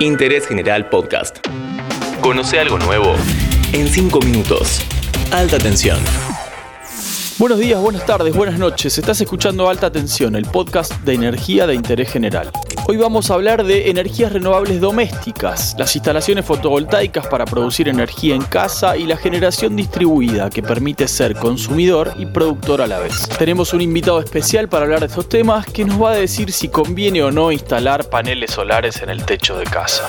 Interés General Podcast. Conoce algo nuevo en 5 minutos. Alta tensión. Buenos días, buenas tardes, buenas noches. Estás escuchando Alta Tensión, el podcast de energía de interés general. Hoy vamos a hablar de energías renovables domésticas, las instalaciones fotovoltaicas para producir energía en casa y la generación distribuida que permite ser consumidor y productor a la vez. Tenemos un invitado especial para hablar de estos temas que nos va a decir si conviene o no instalar paneles solares en el techo de casa.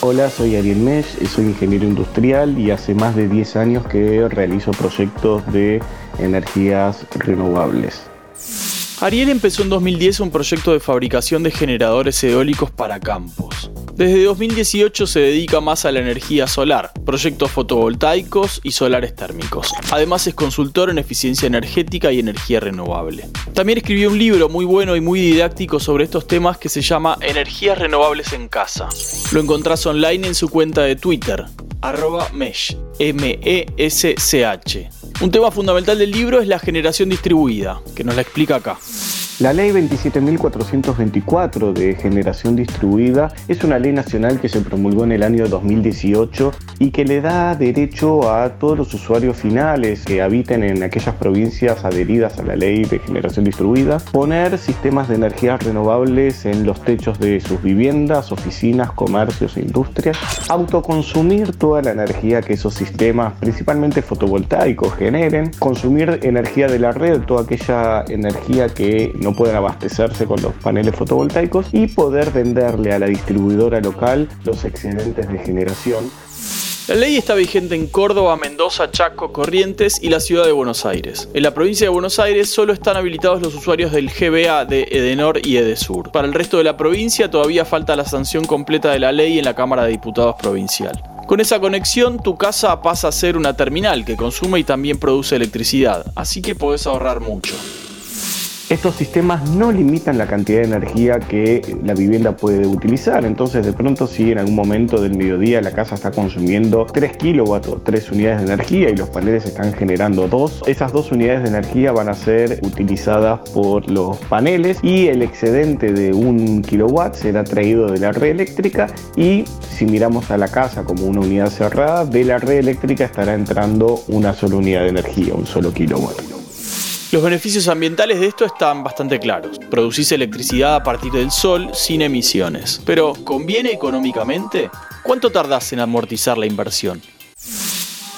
Hola, soy Ariel Mesh, soy ingeniero industrial y hace más de 10 años que realizo proyectos de energías renovables. Ariel empezó en 2010 un proyecto de fabricación de generadores eólicos para campos. Desde 2018 se dedica más a la energía solar, proyectos fotovoltaicos y solares térmicos. Además es consultor en eficiencia energética y energía renovable. También escribió un libro muy bueno y muy didáctico sobre estos temas que se llama Energías renovables en casa. Lo encontrás online en su cuenta de Twitter, arroba mesh, M-E-S-C-H. Un tema fundamental del libro es la generación distribuida, que nos la explica acá. La ley 27.424 de generación distribuida es una ley nacional que se promulgó en el año 2018 y que le da derecho a todos los usuarios finales que habiten en aquellas provincias adheridas a la ley de generación distribuida poner sistemas de energías renovables en los techos de sus viviendas, oficinas, comercios e industrias, autoconsumir toda la energía que esos sistemas, principalmente fotovoltaicos, generen, consumir energía de la red, toda aquella energía que no pueden abastecerse con los paneles fotovoltaicos y poder venderle a la distribuidora local los excedentes de generación. La ley está vigente en Córdoba, Mendoza, Chaco, Corrientes y la ciudad de Buenos Aires. En la provincia de Buenos Aires solo están habilitados los usuarios del GBA de Edenor y Edesur. Para el resto de la provincia todavía falta la sanción completa de la ley en la Cámara de Diputados Provincial. Con esa conexión, tu casa pasa a ser una terminal que consume y también produce electricidad, así que podés ahorrar mucho. Estos sistemas no limitan la cantidad de energía que la vivienda puede utilizar, entonces de pronto si en algún momento del mediodía la casa está consumiendo 3 kilowatts o 3 unidades de energía y los paneles están generando 2, esas dos unidades de energía van a ser utilizadas por los paneles y el excedente de 1 kilowatt será traído de la red eléctrica y si miramos a la casa como una unidad cerrada, de la red eléctrica estará entrando una sola unidad de energía, un solo kilowatt. Los beneficios ambientales de esto están bastante claros. Producís electricidad a partir del sol sin emisiones. Pero, ¿conviene económicamente? ¿Cuánto tardás en amortizar la inversión?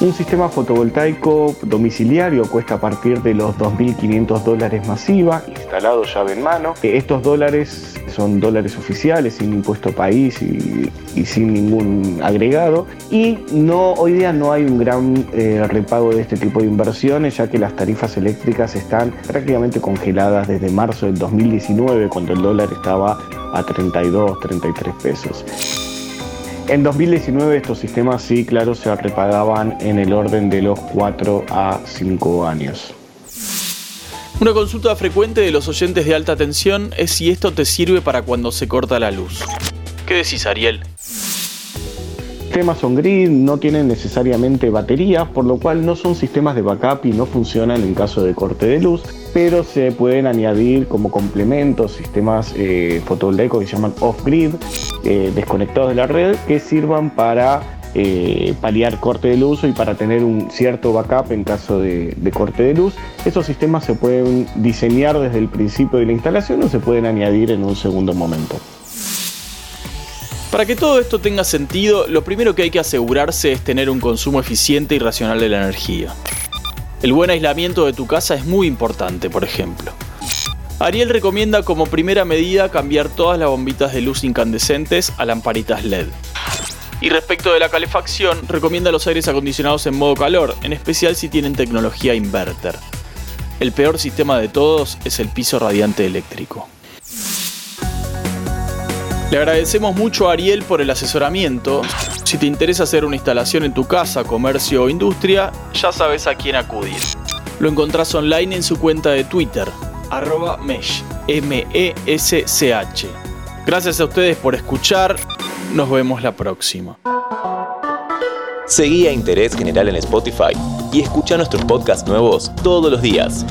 Un sistema fotovoltaico domiciliario cuesta a partir de los 2.500 dólares masiva, instalado llave en mano. Estos dólares son dólares oficiales, sin impuesto país y, sin ningún agregado. Y no, hoy día no hay un gran eh, repago de este tipo de inversiones, ya que las tarifas eléctricas están prácticamente congeladas desde marzo del 2019, cuando el dólar estaba a 32, 33 pesos. En 2019 estos sistemas sí, claro, se repagaban en el orden de los 4 a 5 años. Una consulta frecuente de los oyentes de alta tensión es si esto te sirve para cuando se corta la luz. ¿Qué decís, Ariel? Sistemas on-grid no tienen necesariamente baterías, por lo cual no son sistemas de backup y no funcionan en caso de corte de luz, pero se pueden añadir como complementos sistemas eh, fotovoltaicos que se llaman off-grid, eh, desconectados de la red, que sirvan para eh, paliar corte de luz y para tener un cierto backup en caso de, de, corte de luz. Esos sistemas se pueden diseñar desde el principio de la instalación o se pueden añadir en un segundo momento. Para que todo esto tenga sentido, lo primero que hay que asegurarse es tener un consumo eficiente y racional de la energía. El buen aislamiento de tu casa es muy importante, por ejemplo. Ariel recomienda como primera medida cambiar todas las bombitas de luz incandescentes a lamparitas LED. Y respecto de la calefacción, recomienda los aires acondicionados en modo calor, en especial si tienen tecnología inverter. El peor sistema de todos es el piso radiante eléctrico. Le agradecemos mucho a Ariel por el asesoramiento. Si te interesa hacer una instalación en tu casa, comercio o industria, ya sabes a quién acudir. Lo encontrás online en su cuenta de Twitter, arroba mesh, M-E-S-C-H. Gracias a ustedes por escuchar, nos vemos la próxima. Seguí a Interés General en Spotify y escucha nuestros podcasts nuevos todos los días.